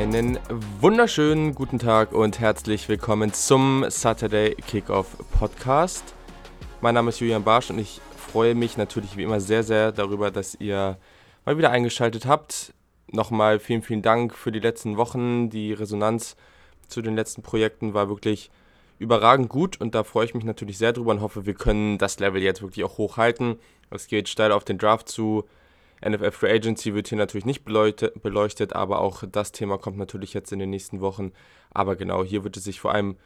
Einen wunderschönen guten Tag und herzlich willkommen zum Saturday Kickoff Podcast. Mein Name ist Julian Barsch und ich freue mich natürlich wie immer sehr, sehr darüber, dass ihr mal wieder eingeschaltet habt. Nochmal vielen, vielen Dank für die letzten Wochen. Die Resonanz zu den letzten Projekten war wirklich überragend gut und da freue ich mich natürlich sehr drüber und hoffe, wir können das Level jetzt wirklich auch hochhalten. Es geht steil auf den Draft zu. NFL Free Agency wird hier natürlich nicht beleuchtet, aber auch das Thema kommt natürlich jetzt in den nächsten Wochen. Aber genau, hier wird es sich vor allem,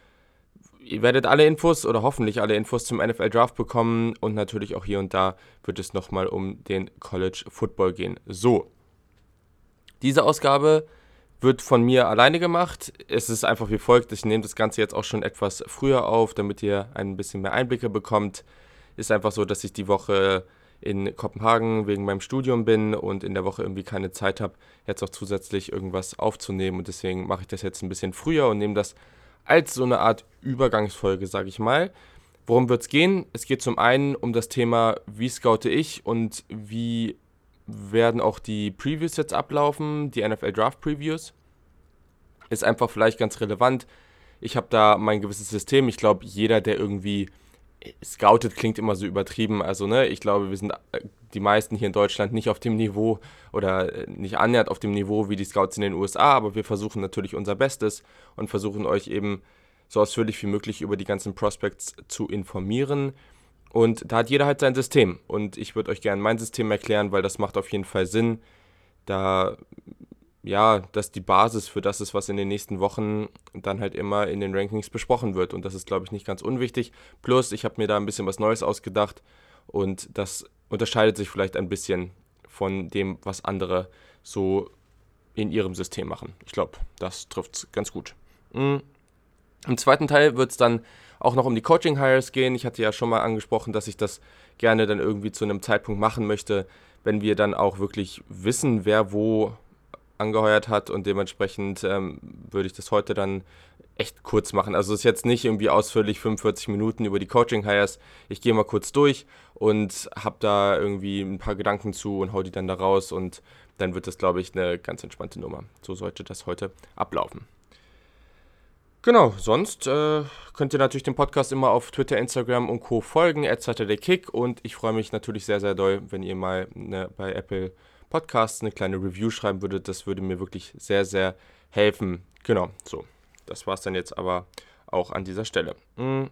ihr werdet alle Infos oder hoffentlich alle Infos zum NFL Draft bekommen und natürlich auch hier und da wird es nochmal um den College Football gehen. So, diese Ausgabe wird von mir alleine gemacht. Es ist einfach wie folgt, ich nehme das Ganze jetzt auch schon etwas früher auf, damit ihr ein bisschen mehr Einblicke bekommt. Ist einfach so, dass ich die Woche in Kopenhagen wegen meinem Studium bin und in der Woche irgendwie keine Zeit habe, jetzt auch zusätzlich irgendwas aufzunehmen. Und deswegen mache ich das jetzt ein bisschen früher und nehme das als so eine Art Übergangsfolge, sage ich mal. Worum wird es gehen? Es geht zum einen um das Thema, wie scoute ich und wie werden auch die Previews jetzt ablaufen, die NFL Draft Previews. Ist einfach vielleicht ganz relevant. Ich habe da mein gewisses System. Ich glaube, jeder, der irgendwie scoutet klingt immer so übertrieben. Also, ne, ich glaube, wir sind äh, die meisten hier in Deutschland nicht auf dem Niveau oder äh, nicht annähernd auf dem Niveau wie die Scouts in den USA, aber wir versuchen natürlich unser Bestes und versuchen euch eben so ausführlich wie möglich über die ganzen Prospects zu informieren. Und da hat jeder halt sein System. Und ich würde euch gerne mein System erklären, weil das macht auf jeden Fall Sinn. Da ja, dass die Basis für das ist, was in den nächsten Wochen dann halt immer in den Rankings besprochen wird. Und das ist, glaube ich, nicht ganz unwichtig. Plus, ich habe mir da ein bisschen was Neues ausgedacht und das unterscheidet sich vielleicht ein bisschen von dem, was andere so in ihrem System machen. Ich glaube, das trifft es ganz gut. Mhm. Im zweiten Teil wird es dann auch noch um die Coaching-Hires gehen. Ich hatte ja schon mal angesprochen, dass ich das gerne dann irgendwie zu einem Zeitpunkt machen möchte, wenn wir dann auch wirklich wissen, wer wo angeheuert hat und dementsprechend ähm, würde ich das heute dann echt kurz machen. Also es ist jetzt nicht irgendwie ausführlich 45 Minuten über die Coaching-Hires. Ich gehe mal kurz durch und habe da irgendwie ein paar Gedanken zu und hau die dann da raus und dann wird das, glaube ich, eine ganz entspannte Nummer. So sollte das heute ablaufen. Genau, sonst äh, könnt ihr natürlich dem Podcast immer auf Twitter, Instagram und Co. folgen, Kick und ich freue mich natürlich sehr, sehr doll, wenn ihr mal ne, bei Apple Podcasts eine kleine Review schreiben würdet. Das würde mir wirklich sehr, sehr helfen. Genau, so. Das war es dann jetzt aber auch an dieser Stelle. Mhm.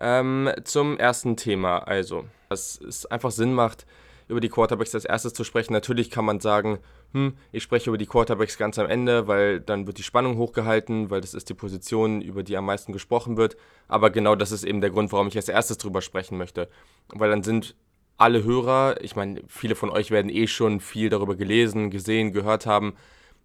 Ähm, zum ersten Thema, also, dass es einfach Sinn macht, über die Quarterbacks als erstes zu sprechen. Natürlich kann man sagen, hm, ich spreche über die Quarterbacks ganz am Ende, weil dann wird die Spannung hochgehalten, weil das ist die Position, über die am meisten gesprochen wird. Aber genau das ist eben der Grund, warum ich als erstes drüber sprechen möchte. Weil dann sind alle Hörer, ich meine, viele von euch werden eh schon viel darüber gelesen, gesehen, gehört haben,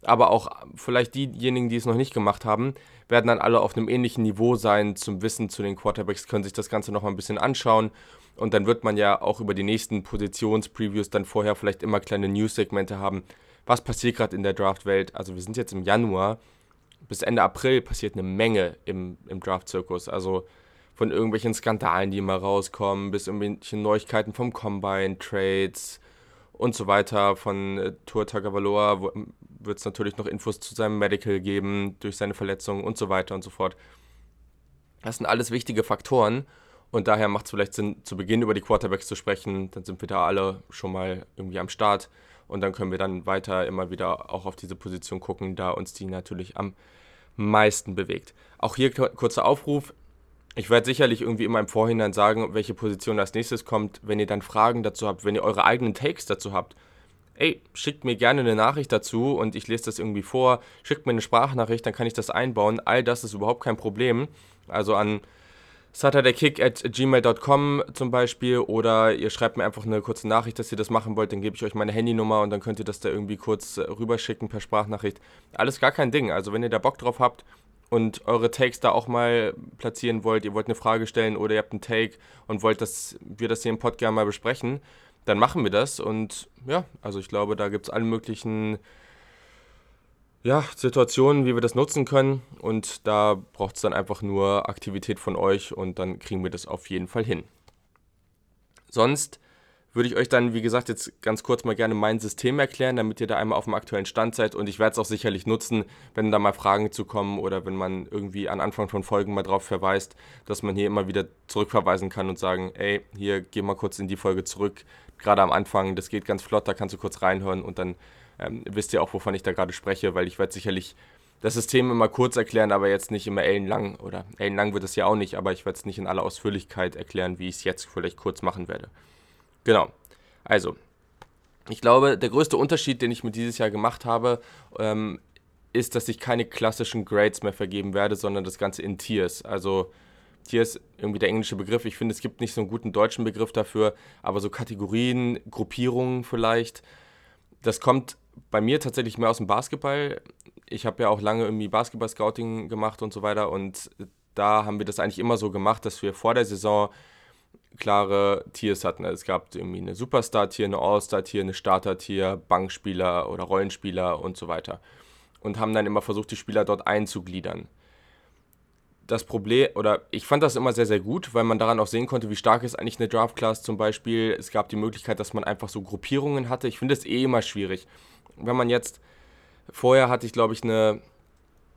aber auch vielleicht diejenigen, die es noch nicht gemacht haben, werden dann alle auf einem ähnlichen Niveau sein zum Wissen zu den Quarterbacks, können sich das Ganze noch mal ein bisschen anschauen und dann wird man ja auch über die nächsten Positionspreviews dann vorher vielleicht immer kleine News-Segmente haben. Was passiert gerade in der Draft-Welt? Also wir sind jetzt im Januar, bis Ende April passiert eine Menge im, im Draft-Zirkus. Also von irgendwelchen Skandalen, die immer rauskommen, bis irgendwelche Neuigkeiten vom Combine, Trades und so weiter. Von äh, Tour Tagovailoa wird es natürlich noch Infos zu seinem Medical geben, durch seine Verletzung und so weiter und so fort. Das sind alles wichtige Faktoren und daher macht es vielleicht Sinn, zu Beginn über die Quarterbacks zu sprechen. Dann sind wir da alle schon mal irgendwie am Start und dann können wir dann weiter immer wieder auch auf diese Position gucken, da uns die natürlich am meisten bewegt. Auch hier kurzer Aufruf, ich werde sicherlich irgendwie immer im Vorhinein sagen, welche Position als nächstes kommt. Wenn ihr dann Fragen dazu habt, wenn ihr eure eigenen Takes dazu habt, ey, schickt mir gerne eine Nachricht dazu und ich lese das irgendwie vor. Schickt mir eine Sprachnachricht, dann kann ich das einbauen. All das ist überhaupt kein Problem. Also an saturdaykick at gmail.com zum Beispiel oder ihr schreibt mir einfach eine kurze Nachricht, dass ihr das machen wollt, dann gebe ich euch meine Handynummer und dann könnt ihr das da irgendwie kurz äh, rüberschicken per Sprachnachricht. Alles gar kein Ding. Also wenn ihr da Bock drauf habt, und eure Takes da auch mal platzieren wollt, ihr wollt eine Frage stellen oder ihr habt einen Take und wollt, dass wir das hier im Podcast mal besprechen, dann machen wir das. Und ja, also ich glaube, da gibt es alle möglichen ja, Situationen, wie wir das nutzen können. Und da braucht es dann einfach nur Aktivität von euch und dann kriegen wir das auf jeden Fall hin. Sonst würde ich euch dann, wie gesagt, jetzt ganz kurz mal gerne mein System erklären, damit ihr da einmal auf dem aktuellen Stand seid. Und ich werde es auch sicherlich nutzen, wenn da mal Fragen zu kommen oder wenn man irgendwie an Anfang von Folgen mal drauf verweist, dass man hier immer wieder zurückverweisen kann und sagen, ey, hier geh mal kurz in die Folge zurück. Gerade am Anfang, das geht ganz flott, da kannst du kurz reinhören und dann ähm, wisst ihr auch, wovon ich da gerade spreche, weil ich werde sicherlich das System immer kurz erklären, aber jetzt nicht immer ellenlang oder ellenlang wird es ja auch nicht, aber ich werde es nicht in aller Ausführlichkeit erklären, wie ich es jetzt vielleicht kurz machen werde. Genau. Also, ich glaube, der größte Unterschied, den ich mit dieses Jahr gemacht habe, ähm, ist, dass ich keine klassischen Grades mehr vergeben werde, sondern das Ganze in Tiers. Also Tiers irgendwie der englische Begriff. Ich finde, es gibt nicht so einen guten deutschen Begriff dafür, aber so Kategorien, Gruppierungen vielleicht. Das kommt bei mir tatsächlich mehr aus dem Basketball. Ich habe ja auch lange irgendwie Basketball-Scouting gemacht und so weiter und da haben wir das eigentlich immer so gemacht, dass wir vor der Saison klare Tiers hatten. Es gab irgendwie eine Superstar-Tier, eine All-Star-Tier, eine Starter-Tier, Bankspieler oder Rollenspieler und so weiter. Und haben dann immer versucht, die Spieler dort einzugliedern. Das Problem, oder ich fand das immer sehr, sehr gut, weil man daran auch sehen konnte, wie stark ist eigentlich eine Draft-Class zum Beispiel. Es gab die Möglichkeit, dass man einfach so Gruppierungen hatte. Ich finde es eh immer schwierig. Wenn man jetzt, vorher hatte ich glaube ich eine,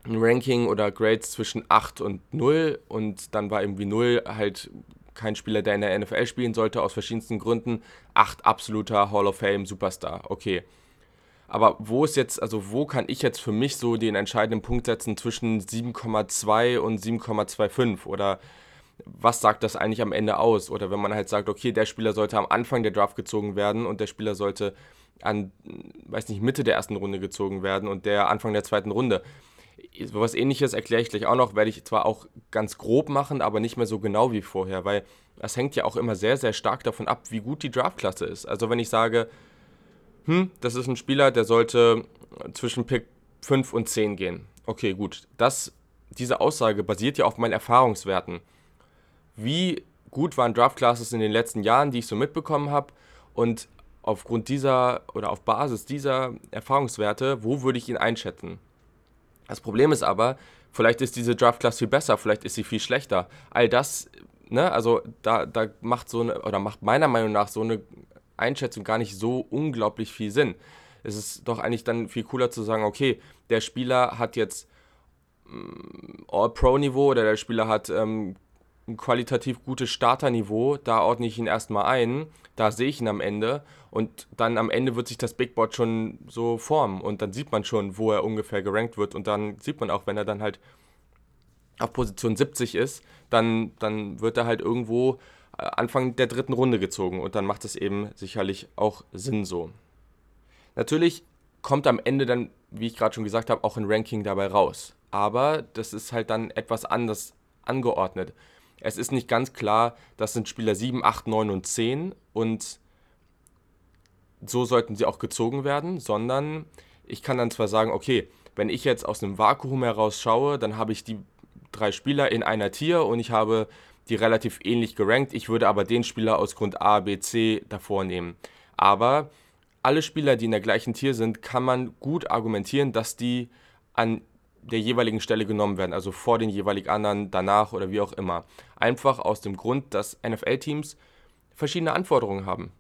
ein Ranking oder Grades zwischen 8 und 0 und dann war irgendwie 0 halt kein Spieler, der in der NFL spielen sollte, aus verschiedensten Gründen. Acht absoluter Hall of Fame Superstar. Okay. Aber wo ist jetzt, also wo kann ich jetzt für mich so den entscheidenden Punkt setzen zwischen 7,2 und 7,25? Oder was sagt das eigentlich am Ende aus? Oder wenn man halt sagt, okay, der Spieler sollte am Anfang der Draft gezogen werden und der Spieler sollte an, weiß nicht, Mitte der ersten Runde gezogen werden und der Anfang der zweiten Runde sowas ähnliches erkläre ich gleich auch noch, werde ich zwar auch ganz grob machen, aber nicht mehr so genau wie vorher, weil das hängt ja auch immer sehr, sehr stark davon ab, wie gut die Draftklasse ist. Also wenn ich sage, hm, das ist ein Spieler, der sollte zwischen Pick 5 und 10 gehen. Okay, gut. Das, diese Aussage basiert ja auf meinen Erfahrungswerten. Wie gut waren Draftclasses in den letzten Jahren, die ich so mitbekommen habe und aufgrund dieser oder auf Basis dieser Erfahrungswerte, wo würde ich ihn einschätzen? Das Problem ist aber, vielleicht ist diese Draft-Class viel besser, vielleicht ist sie viel schlechter. All das, ne, also da, da macht so eine, oder macht meiner Meinung nach so eine Einschätzung gar nicht so unglaublich viel Sinn. Es ist doch eigentlich dann viel cooler zu sagen, okay, der Spieler hat jetzt mm, All-Pro-Niveau oder der Spieler hat ähm, ein qualitativ gutes Starterniveau, da ordne ich ihn erstmal ein, da sehe ich ihn am Ende und dann am Ende wird sich das Big Board schon so formen und dann sieht man schon, wo er ungefähr gerankt wird und dann sieht man auch, wenn er dann halt auf Position 70 ist, dann, dann wird er halt irgendwo äh, Anfang der dritten Runde gezogen und dann macht es eben sicherlich auch Sinn so. Natürlich kommt am Ende dann, wie ich gerade schon gesagt habe, auch ein Ranking dabei raus. Aber das ist halt dann etwas anders angeordnet. Es ist nicht ganz klar, das sind Spieler 7, 8, 9 und 10 und so sollten sie auch gezogen werden, sondern ich kann dann zwar sagen, okay, wenn ich jetzt aus einem Vakuum heraus schaue, dann habe ich die drei Spieler in einer Tier und ich habe die relativ ähnlich gerankt. Ich würde aber den Spieler aus Grund A, B, C davor nehmen. Aber alle Spieler, die in der gleichen Tier sind, kann man gut argumentieren, dass die an der jeweiligen Stelle genommen werden, also vor den jeweiligen anderen, danach oder wie auch immer. Einfach aus dem Grund, dass NFL-Teams verschiedene Anforderungen haben.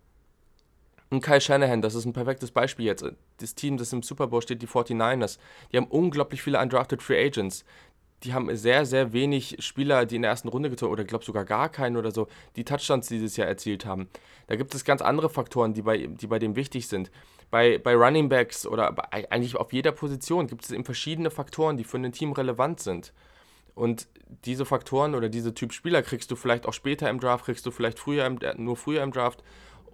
Und Kyle Shanahan, das ist ein perfektes Beispiel jetzt. Das Team, das im Super Bowl steht, die 49ers, die haben unglaublich viele undrafted Free Agents. Die haben sehr, sehr wenig Spieler, die in der ersten Runde gezogen oder glaube sogar gar keinen oder so, die Touchdowns dieses Jahr erzielt haben. Da gibt es ganz andere Faktoren, die bei, die bei dem wichtig sind bei, bei Running Backs oder bei, eigentlich auf jeder Position gibt es eben verschiedene Faktoren, die für ein Team relevant sind. Und diese Faktoren oder diese Typ Spieler kriegst du vielleicht auch später im Draft, kriegst du vielleicht früher im, nur früher im Draft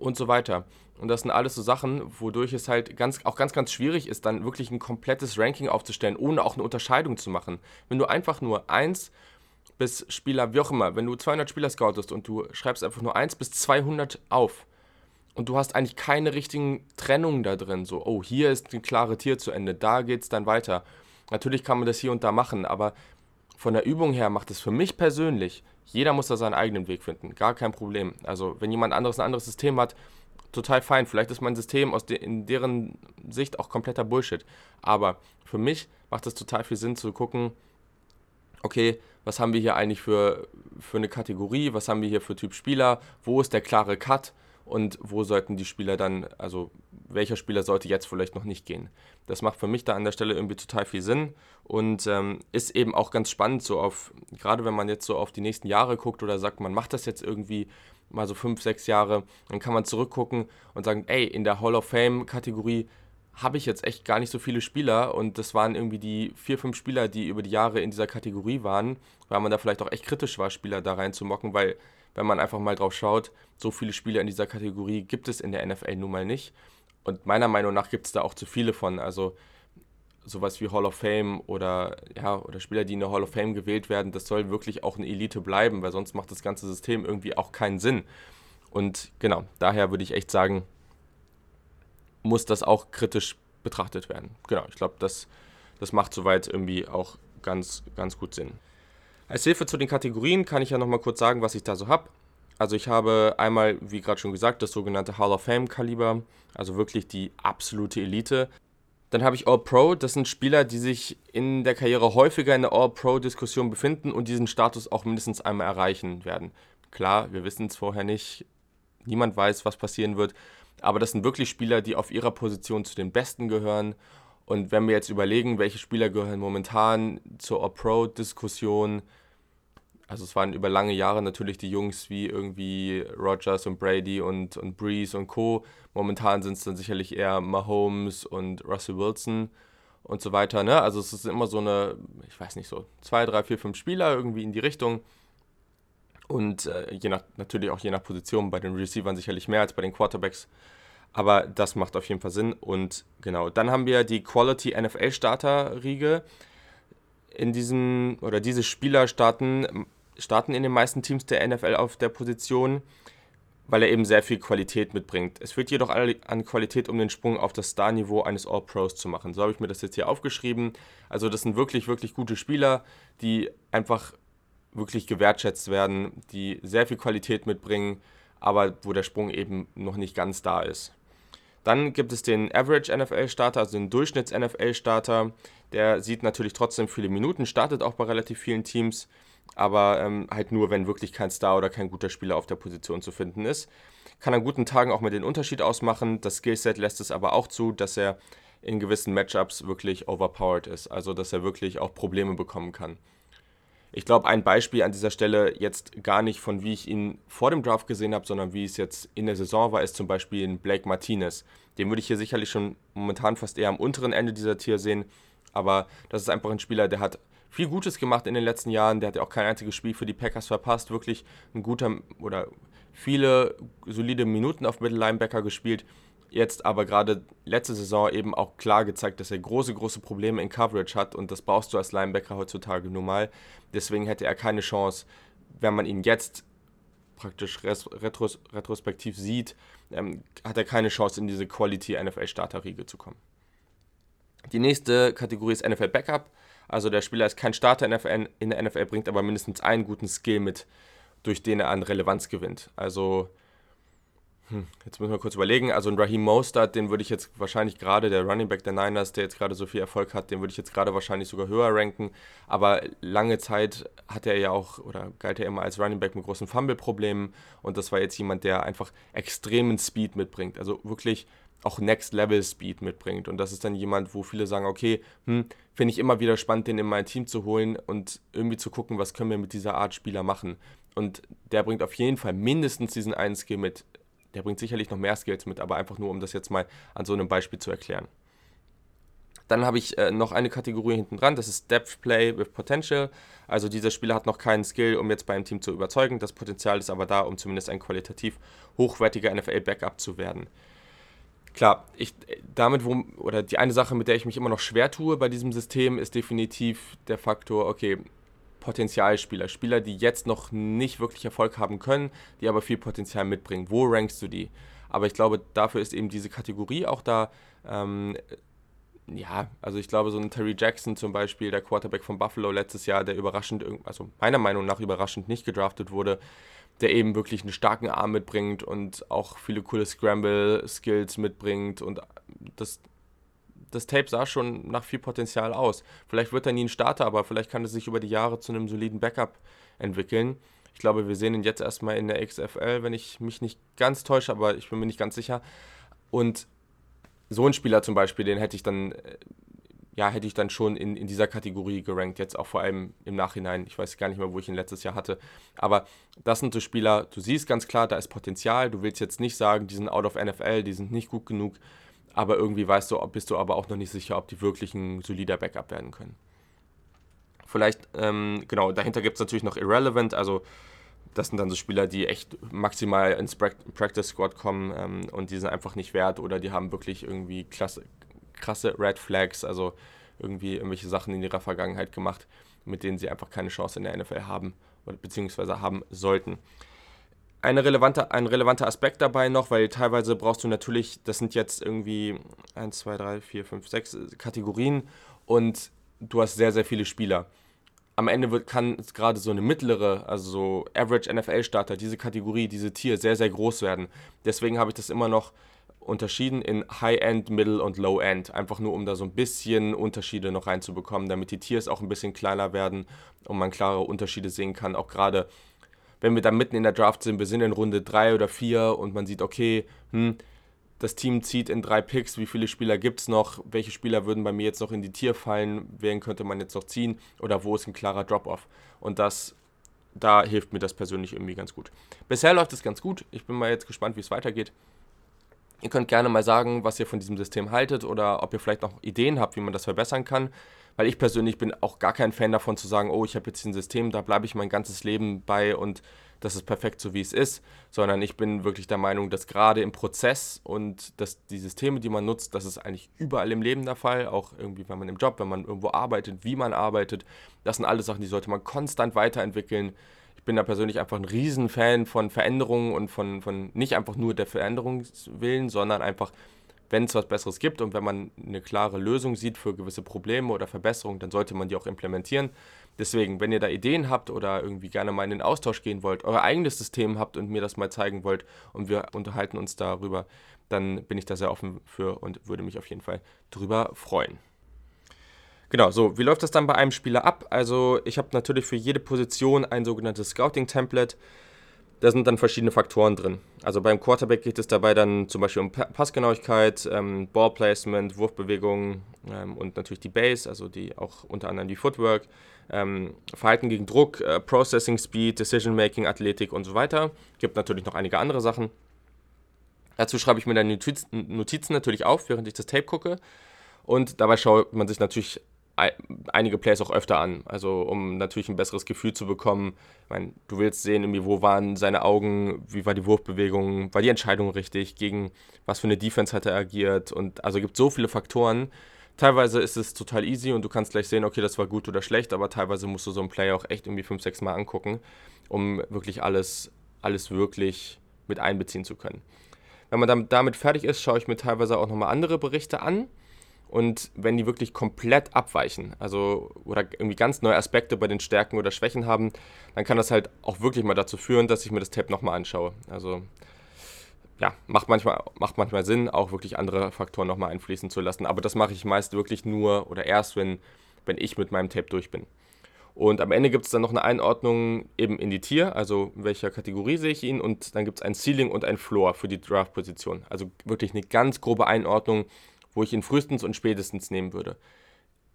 und so weiter. Und das sind alles so Sachen, wodurch es halt ganz, auch ganz, ganz schwierig ist, dann wirklich ein komplettes Ranking aufzustellen, ohne auch eine Unterscheidung zu machen. Wenn du einfach nur eins bis Spieler, wie auch immer, wenn du 200 Spieler scoutest und du schreibst einfach nur 1 bis 200 auf, und du hast eigentlich keine richtigen Trennungen da drin. So, oh, hier ist ein klare Tier zu Ende, da geht es dann weiter. Natürlich kann man das hier und da machen, aber von der Übung her macht es für mich persönlich, jeder muss da seinen eigenen Weg finden, gar kein Problem. Also, wenn jemand anderes ein anderes System hat, total fein. Vielleicht ist mein System aus de in deren Sicht auch kompletter Bullshit. Aber für mich macht es total viel Sinn zu gucken, okay, was haben wir hier eigentlich für, für eine Kategorie, was haben wir hier für Typ Spieler, wo ist der klare Cut und wo sollten die Spieler dann, also welcher Spieler sollte jetzt vielleicht noch nicht gehen. Das macht für mich da an der Stelle irgendwie total viel Sinn und ähm, ist eben auch ganz spannend, so auf, gerade wenn man jetzt so auf die nächsten Jahre guckt oder sagt, man macht das jetzt irgendwie mal so fünf, sechs Jahre, dann kann man zurückgucken und sagen, ey, in der Hall of Fame-Kategorie habe ich jetzt echt gar nicht so viele Spieler und das waren irgendwie die vier, fünf Spieler, die über die Jahre in dieser Kategorie waren, weil man da vielleicht auch echt kritisch war, Spieler da reinzumocken, weil wenn man einfach mal drauf schaut, so viele Spieler in dieser Kategorie gibt es in der NFL nun mal nicht. Und meiner Meinung nach gibt es da auch zu viele von. Also sowas wie Hall of Fame oder ja, oder Spieler, die in der Hall of Fame gewählt werden, das soll wirklich auch eine Elite bleiben, weil sonst macht das ganze System irgendwie auch keinen Sinn. Und genau, daher würde ich echt sagen, muss das auch kritisch betrachtet werden. Genau, ich glaube, das, das macht soweit irgendwie auch ganz, ganz gut Sinn. Als Hilfe zu den Kategorien kann ich ja nochmal kurz sagen, was ich da so habe. Also ich habe einmal, wie gerade schon gesagt, das sogenannte Hall of Fame Kaliber, also wirklich die absolute Elite. Dann habe ich All-Pro, das sind Spieler, die sich in der Karriere häufiger in der All-Pro-Diskussion befinden und diesen Status auch mindestens einmal erreichen werden. Klar, wir wissen es vorher nicht, niemand weiß, was passieren wird, aber das sind wirklich Spieler, die auf ihrer Position zu den Besten gehören. Und wenn wir jetzt überlegen, welche Spieler gehören momentan zur All-Pro-Diskussion, also es waren über lange Jahre natürlich die Jungs wie irgendwie Rogers und Brady und, und Breeze und Co. Momentan sind es dann sicherlich eher Mahomes und Russell Wilson und so weiter. Ne? Also es ist immer so eine, ich weiß nicht, so zwei, drei, vier, fünf Spieler irgendwie in die Richtung. Und äh, je nach, natürlich auch je nach Position, bei den Receivern sicherlich mehr als bei den Quarterbacks. Aber das macht auf jeden Fall Sinn. Und genau, dann haben wir die Quality NFL Starter-Riege. In diesen, oder diese Spieler starten, starten in den meisten Teams der NFL auf der Position, weil er eben sehr viel Qualität mitbringt. Es fehlt jedoch an Qualität, um den Sprung auf das Star-Niveau eines All-Pros zu machen. So habe ich mir das jetzt hier aufgeschrieben. Also das sind wirklich, wirklich gute Spieler, die einfach wirklich gewertschätzt werden, die sehr viel Qualität mitbringen, aber wo der Sprung eben noch nicht ganz da ist. Dann gibt es den Average NFL-Starter, also den Durchschnitts-NFL-Starter. Der sieht natürlich trotzdem viele Minuten, startet auch bei relativ vielen Teams, aber ähm, halt nur, wenn wirklich kein Star oder kein guter Spieler auf der Position zu finden ist. Kann an guten Tagen auch mal den Unterschied ausmachen. Das Skillset lässt es aber auch zu, dass er in gewissen Matchups wirklich overpowered ist, also dass er wirklich auch Probleme bekommen kann. Ich glaube, ein Beispiel an dieser Stelle jetzt gar nicht von wie ich ihn vor dem Draft gesehen habe, sondern wie es jetzt in der Saison war, ist zum Beispiel ein Blake Martinez. Den würde ich hier sicherlich schon momentan fast eher am unteren Ende dieser Tier sehen. Aber das ist einfach ein Spieler, der hat viel Gutes gemacht in den letzten Jahren. Der hat ja auch kein einziges Spiel für die Packers verpasst. Wirklich ein guter oder viele solide Minuten auf Mittellinebacker gespielt jetzt aber gerade letzte Saison eben auch klar gezeigt, dass er große, große Probleme in Coverage hat und das brauchst du als Linebacker heutzutage nun mal. Deswegen hätte er keine Chance, wenn man ihn jetzt praktisch retros retrospektiv sieht, ähm, hat er keine Chance, in diese Quality NFL Starter-Riege zu kommen. Die nächste Kategorie ist NFL Backup. Also der Spieler ist kein Starter in der NFL, bringt aber mindestens einen guten Skill mit, durch den er an Relevanz gewinnt. Also hm, jetzt müssen wir kurz überlegen. Also ein Raheem Mostert, den würde ich jetzt wahrscheinlich gerade, der Running Back der Niners, der jetzt gerade so viel Erfolg hat, den würde ich jetzt gerade wahrscheinlich sogar höher ranken. Aber lange Zeit hat er ja auch, oder galt er immer als Running Back mit großen Fumble-Problemen. Und das war jetzt jemand, der einfach extremen Speed mitbringt. Also wirklich auch Next-Level-Speed mitbringt. Und das ist dann jemand, wo viele sagen, okay, hm, finde ich immer wieder spannend, den in mein Team zu holen und irgendwie zu gucken, was können wir mit dieser Art Spieler machen. Und der bringt auf jeden Fall mindestens diesen einen Skill mit der bringt sicherlich noch mehr Skills mit, aber einfach nur, um das jetzt mal an so einem Beispiel zu erklären. Dann habe ich äh, noch eine Kategorie hinten dran, das ist Depth Play with Potential. Also dieser Spieler hat noch keinen Skill, um jetzt beim Team zu überzeugen. Das Potenzial ist aber da, um zumindest ein qualitativ hochwertiger NFL-Backup zu werden. Klar, ich damit, wo, oder die eine Sache, mit der ich mich immer noch schwer tue bei diesem System, ist definitiv der Faktor, okay, Potenzialspieler, Spieler, die jetzt noch nicht wirklich Erfolg haben können, die aber viel Potenzial mitbringen. Wo rankst du die? Aber ich glaube, dafür ist eben diese Kategorie auch da. Ähm, ja, also ich glaube, so ein Terry Jackson zum Beispiel, der Quarterback von Buffalo letztes Jahr, der überraschend, also meiner Meinung nach überraschend nicht gedraftet wurde, der eben wirklich einen starken Arm mitbringt und auch viele coole Scramble-Skills mitbringt und das das Tape sah schon nach viel Potenzial aus. Vielleicht wird er nie ein Starter, aber vielleicht kann er sich über die Jahre zu einem soliden Backup entwickeln. Ich glaube, wir sehen ihn jetzt erstmal in der XFL, wenn ich mich nicht ganz täusche, aber ich bin mir nicht ganz sicher. Und so ein Spieler zum Beispiel, den hätte ich dann, äh, ja, hätte ich dann schon in, in dieser Kategorie gerankt, jetzt auch vor allem im Nachhinein. Ich weiß gar nicht mehr, wo ich ihn letztes Jahr hatte. Aber das sind so Spieler, du siehst ganz klar, da ist Potenzial. Du willst jetzt nicht sagen, die sind out of NFL, die sind nicht gut genug, aber irgendwie weißt du, bist du aber auch noch nicht sicher, ob die wirklich ein solider Backup werden können. Vielleicht, ähm, genau, dahinter gibt es natürlich noch Irrelevant, also das sind dann so Spieler, die echt maximal ins Practice Squad kommen ähm, und die sind einfach nicht wert oder die haben wirklich irgendwie klasse, krasse Red Flags, also irgendwie irgendwelche Sachen in ihrer Vergangenheit gemacht, mit denen sie einfach keine Chance in der NFL haben oder beziehungsweise haben sollten. Eine relevante, ein relevanter Aspekt dabei noch, weil teilweise brauchst du natürlich, das sind jetzt irgendwie 1, 2, 3, 4, 5, 6 Kategorien und du hast sehr, sehr viele Spieler am Ende wird, kann gerade so eine mittlere, also so Average NFL-Starter, diese Kategorie, diese Tier sehr, sehr groß werden. Deswegen habe ich das immer noch unterschieden in High-End, Middle und Low-End. Einfach nur, um da so ein bisschen Unterschiede noch reinzubekommen, damit die Tiers auch ein bisschen kleiner werden und man klare Unterschiede sehen kann. Auch gerade, wenn wir da mitten in der Draft sind, wir sind in Runde 3 oder 4 und man sieht, okay, hm, das Team zieht in drei Picks, wie viele Spieler gibt es noch, welche Spieler würden bei mir jetzt noch in die Tier fallen, wen könnte man jetzt noch ziehen oder wo ist ein klarer Drop-off. Und das, da hilft mir das persönlich irgendwie ganz gut. Bisher läuft es ganz gut. Ich bin mal jetzt gespannt, wie es weitergeht. Ihr könnt gerne mal sagen, was ihr von diesem System haltet oder ob ihr vielleicht noch Ideen habt, wie man das verbessern kann. Weil ich persönlich bin auch gar kein Fan davon zu sagen, oh, ich habe jetzt ein System, da bleibe ich mein ganzes Leben bei und das ist perfekt so, wie es ist, sondern ich bin wirklich der Meinung, dass gerade im Prozess und dass die Systeme, die man nutzt, das ist eigentlich überall im Leben der Fall, auch irgendwie, wenn man im Job, wenn man irgendwo arbeitet, wie man arbeitet, das sind alles Sachen, die sollte man konstant weiterentwickeln. Ich bin da persönlich einfach ein Riesenfan von Veränderungen und von, von nicht einfach nur der Veränderungswillen, sondern einfach wenn es was Besseres gibt und wenn man eine klare Lösung sieht für gewisse Probleme oder Verbesserungen, dann sollte man die auch implementieren. Deswegen, wenn ihr da Ideen habt oder irgendwie gerne mal in den Austausch gehen wollt, euer eigenes System habt und mir das mal zeigen wollt und wir unterhalten uns darüber, dann bin ich da sehr offen für und würde mich auf jeden Fall drüber freuen. Genau, so, wie läuft das dann bei einem Spieler ab? Also, ich habe natürlich für jede Position ein sogenanntes Scouting-Template. Da sind dann verschiedene Faktoren drin. Also beim Quarterback geht es dabei dann zum Beispiel um Passgenauigkeit, ähm, Ballplacement, Wurfbewegungen ähm, und natürlich die Base, also die auch unter anderem die Footwork, ähm, Verhalten gegen Druck, äh, Processing Speed, Decision Making, Athletik und so weiter. Gibt natürlich noch einige andere Sachen. Dazu schreibe ich mir dann Notizen, Notizen natürlich auf, während ich das Tape gucke. Und dabei schaut man sich natürlich einige Plays auch öfter an, also um natürlich ein besseres Gefühl zu bekommen. Ich meine, du willst sehen, irgendwie, wo waren seine Augen, wie war die Wurfbewegung, war die Entscheidung richtig, gegen was für eine Defense hat er agiert und also gibt so viele Faktoren. Teilweise ist es total easy und du kannst gleich sehen, okay, das war gut oder schlecht, aber teilweise musst du so einen Play auch echt irgendwie fünf, sechs Mal angucken, um wirklich alles, alles wirklich mit einbeziehen zu können. Wenn man damit fertig ist, schaue ich mir teilweise auch nochmal andere Berichte an und wenn die wirklich komplett abweichen, also oder irgendwie ganz neue Aspekte bei den Stärken oder Schwächen haben, dann kann das halt auch wirklich mal dazu führen, dass ich mir das Tape nochmal anschaue. Also ja, macht manchmal, macht manchmal Sinn, auch wirklich andere Faktoren nochmal einfließen zu lassen. Aber das mache ich meist wirklich nur oder erst, wenn, wenn ich mit meinem Tape durch bin. Und am Ende gibt es dann noch eine Einordnung eben in die Tier, also in welcher Kategorie sehe ich ihn. Und dann gibt es ein Ceiling und ein Floor für die Draft-Position. Also wirklich eine ganz grobe Einordnung, wo ich ihn frühestens und spätestens nehmen würde.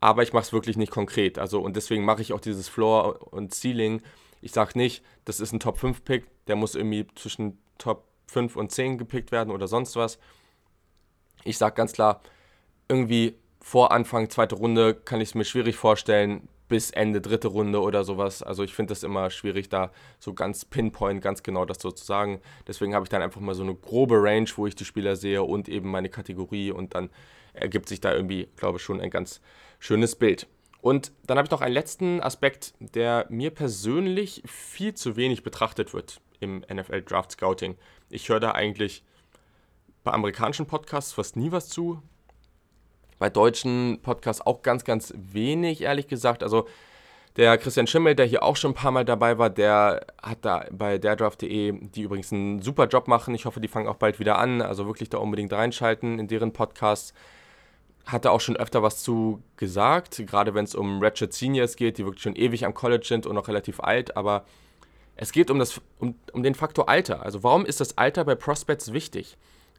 Aber ich mache es wirklich nicht konkret. Also, und deswegen mache ich auch dieses Floor und Ceiling. Ich sage nicht, das ist ein Top 5 Pick, der muss irgendwie zwischen Top 5 und 10 gepickt werden oder sonst was. Ich sage ganz klar, irgendwie vor Anfang zweite Runde kann ich es mir schwierig vorstellen, bis Ende dritte Runde oder sowas. Also ich finde das immer schwierig, da so ganz pinpoint, ganz genau das so zu sagen. Deswegen habe ich dann einfach mal so eine grobe Range, wo ich die Spieler sehe und eben meine Kategorie und dann ergibt sich da irgendwie, glaube ich, schon ein ganz schönes Bild. Und dann habe ich noch einen letzten Aspekt, der mir persönlich viel zu wenig betrachtet wird im NFL Draft Scouting. Ich höre da eigentlich bei amerikanischen Podcasts fast nie was zu bei deutschen Podcasts auch ganz, ganz wenig, ehrlich gesagt. Also der Christian Schimmel, der hier auch schon ein paar Mal dabei war, der hat da bei derdraft.de, die übrigens einen super Job machen. Ich hoffe, die fangen auch bald wieder an. Also wirklich da unbedingt reinschalten in deren Podcasts. Hat er auch schon öfter was zu gesagt, gerade wenn es um Ratchet Seniors geht, die wirklich schon ewig am College sind und noch relativ alt. Aber Es geht um, das, um, um den Faktor Alter. Also warum ist das Alter bei Prospects wichtig?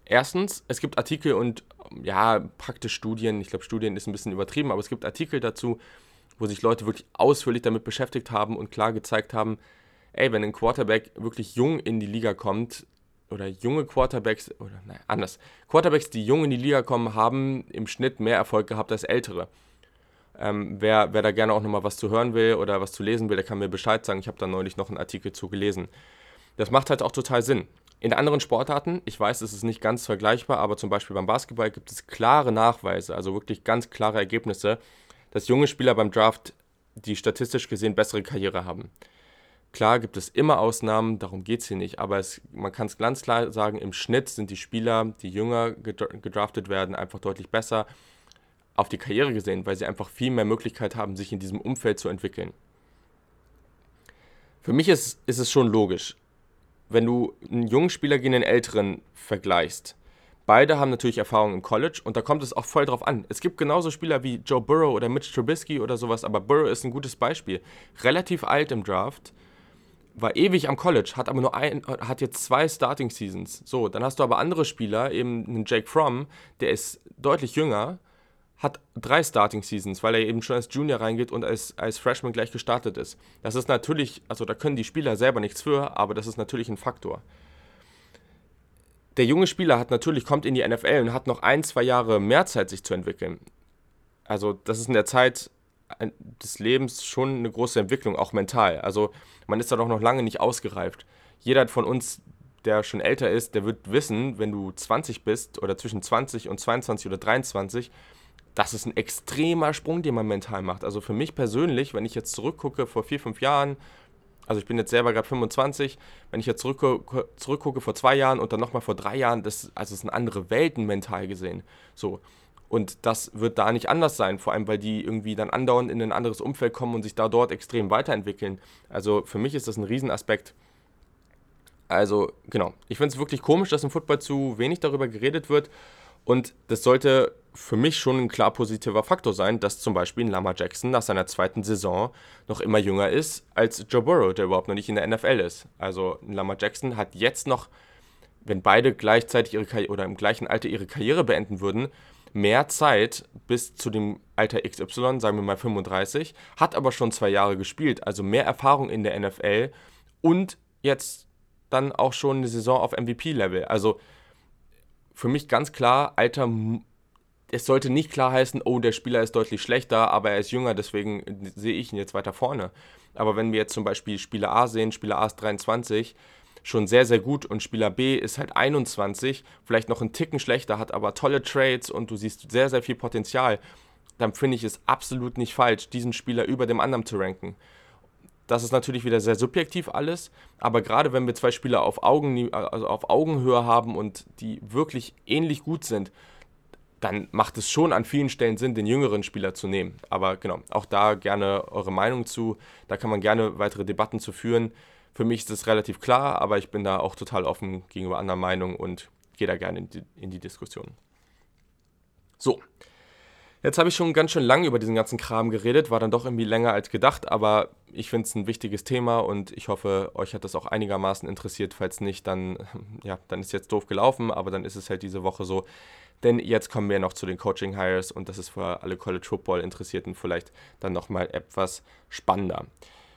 Erstens, es gibt Artikel und ja, praktisch Studien. Ich glaube, Studien ist ein bisschen übertrieben, aber es gibt Artikel dazu, wo sich Leute wirklich ausführlich damit beschäftigt haben und klar gezeigt haben, ey, wenn ein Quarterback wirklich jung in die Liga kommt, oder junge Quarterbacks, oder nein, anders, Quarterbacks, die jung in die Liga kommen, haben im Schnitt mehr Erfolg gehabt als ältere. Ähm, wer, wer da gerne auch nochmal was zu hören will oder was zu lesen will, der kann mir Bescheid sagen. Ich habe da neulich noch einen Artikel zu gelesen. Das macht halt auch total Sinn. In anderen Sportarten, ich weiß, es ist nicht ganz vergleichbar, aber zum Beispiel beim Basketball gibt es klare Nachweise, also wirklich ganz klare Ergebnisse, dass junge Spieler beim Draft die statistisch gesehen bessere Karriere haben. Klar gibt es immer Ausnahmen, darum geht es hier nicht, aber es, man kann es ganz klar sagen, im Schnitt sind die Spieler, die jünger gedraftet werden, einfach deutlich besser auf die Karriere gesehen, weil sie einfach viel mehr Möglichkeit haben, sich in diesem Umfeld zu entwickeln. Für mich ist, ist es schon logisch, wenn du einen jungen Spieler gegen einen älteren vergleichst. Beide haben natürlich Erfahrung im College und da kommt es auch voll drauf an. Es gibt genauso Spieler wie Joe Burrow oder Mitch Trubisky oder sowas, aber Burrow ist ein gutes Beispiel. Relativ alt im Draft, war ewig am College, hat aber nur ein, hat jetzt zwei Starting Seasons. So, dann hast du aber andere Spieler, eben einen Jake Fromm, der ist deutlich jünger, hat drei Starting Seasons, weil er eben schon als Junior reingeht und als, als Freshman gleich gestartet ist. Das ist natürlich, also da können die Spieler selber nichts für, aber das ist natürlich ein Faktor. Der junge Spieler hat natürlich, kommt in die NFL und hat noch ein, zwei Jahre mehr Zeit, sich zu entwickeln. Also das ist in der Zeit des Lebens schon eine große Entwicklung, auch mental. Also man ist da doch noch lange nicht ausgereift. Jeder von uns, der schon älter ist, der wird wissen, wenn du 20 bist oder zwischen 20 und 22 oder 23, das ist ein extremer Sprung, den man mental macht. Also für mich persönlich, wenn ich jetzt zurückgucke vor vier, fünf Jahren, also ich bin jetzt selber gerade 25, wenn ich jetzt zurückgucke, zurückgucke vor zwei Jahren und dann nochmal vor drei Jahren, das, also es sind andere Welten mental gesehen. So. Und das wird da nicht anders sein, vor allem weil die irgendwie dann andauernd in ein anderes Umfeld kommen und sich da dort extrem weiterentwickeln. Also für mich ist das ein Riesenaspekt. Also genau, ich finde es wirklich komisch, dass im Football zu wenig darüber geredet wird. Und das sollte für mich schon ein klar positiver Faktor sein, dass zum Beispiel ein Lama Jackson nach seiner zweiten Saison noch immer jünger ist als Joe Burrow, der überhaupt noch nicht in der NFL ist. Also ein Lama Jackson hat jetzt noch, wenn beide gleichzeitig ihre Karriere oder im gleichen Alter ihre Karriere beenden würden, mehr Zeit bis zu dem Alter XY, sagen wir mal 35, hat aber schon zwei Jahre gespielt, also mehr Erfahrung in der NFL und jetzt dann auch schon eine Saison auf MVP-Level. Also für mich ganz klar, Alter, es sollte nicht klar heißen, oh, der Spieler ist deutlich schlechter, aber er ist jünger, deswegen sehe ich ihn jetzt weiter vorne. Aber wenn wir jetzt zum Beispiel Spieler A sehen, Spieler A ist 23, schon sehr, sehr gut und Spieler B ist halt 21, vielleicht noch einen Ticken schlechter, hat aber tolle Trades und du siehst sehr, sehr viel Potenzial, dann finde ich es absolut nicht falsch, diesen Spieler über dem anderen zu ranken. Das ist natürlich wieder sehr subjektiv alles, aber gerade wenn wir zwei Spieler auf, Augen, also auf Augenhöhe haben und die wirklich ähnlich gut sind, dann macht es schon an vielen Stellen Sinn, den jüngeren Spieler zu nehmen. Aber genau, auch da gerne eure Meinung zu. Da kann man gerne weitere Debatten zu führen. Für mich ist das relativ klar, aber ich bin da auch total offen gegenüber anderen Meinungen und gehe da gerne in die, in die Diskussion. So, Jetzt habe ich schon ganz schön lange über diesen ganzen Kram geredet, war dann doch irgendwie länger als gedacht, aber ich finde es ein wichtiges Thema und ich hoffe, euch hat das auch einigermaßen interessiert. Falls nicht, dann, ja, dann ist jetzt doof gelaufen, aber dann ist es halt diese Woche so. Denn jetzt kommen wir noch zu den Coaching Hires und das ist für alle College Football Interessierten vielleicht dann nochmal etwas spannender.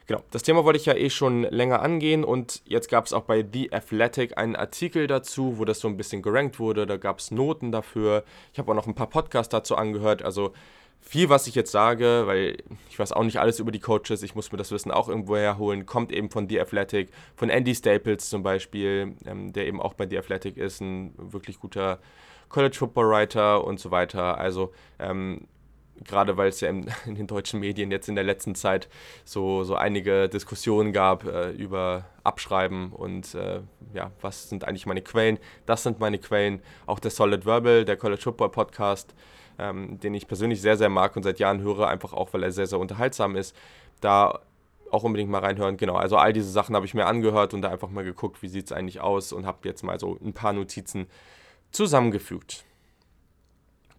Genau, das Thema wollte ich ja eh schon länger angehen und jetzt gab es auch bei The Athletic einen Artikel dazu, wo das so ein bisschen gerankt wurde. Da gab es Noten dafür. Ich habe auch noch ein paar Podcasts dazu angehört. Also viel, was ich jetzt sage, weil ich weiß auch nicht alles über die Coaches, ich muss mir das Wissen auch irgendwo herholen, kommt eben von The Athletic, von Andy Staples zum Beispiel, ähm, der eben auch bei The Athletic ist, ein wirklich guter College Football Writer und so weiter. Also ähm, gerade weil es ja in, in, den deutschen Medien jetzt in der letzten Zeit so, so einige Diskussionen gab äh, über Abschreiben und äh, ja, was sind eigentlich meine Quellen. Das sind meine Quellen. Auch der Solid Verbal, der College Football Podcast, ähm, den ich persönlich sehr, sehr mag und seit Jahren höre, einfach auch, weil er sehr, sehr unterhaltsam ist. Da auch unbedingt mal reinhören. Genau, also all diese Sachen habe ich mir angehört und da einfach mal geguckt, wie sieht es eigentlich aus und habe jetzt mal so ein paar Notizen zusammengefügt.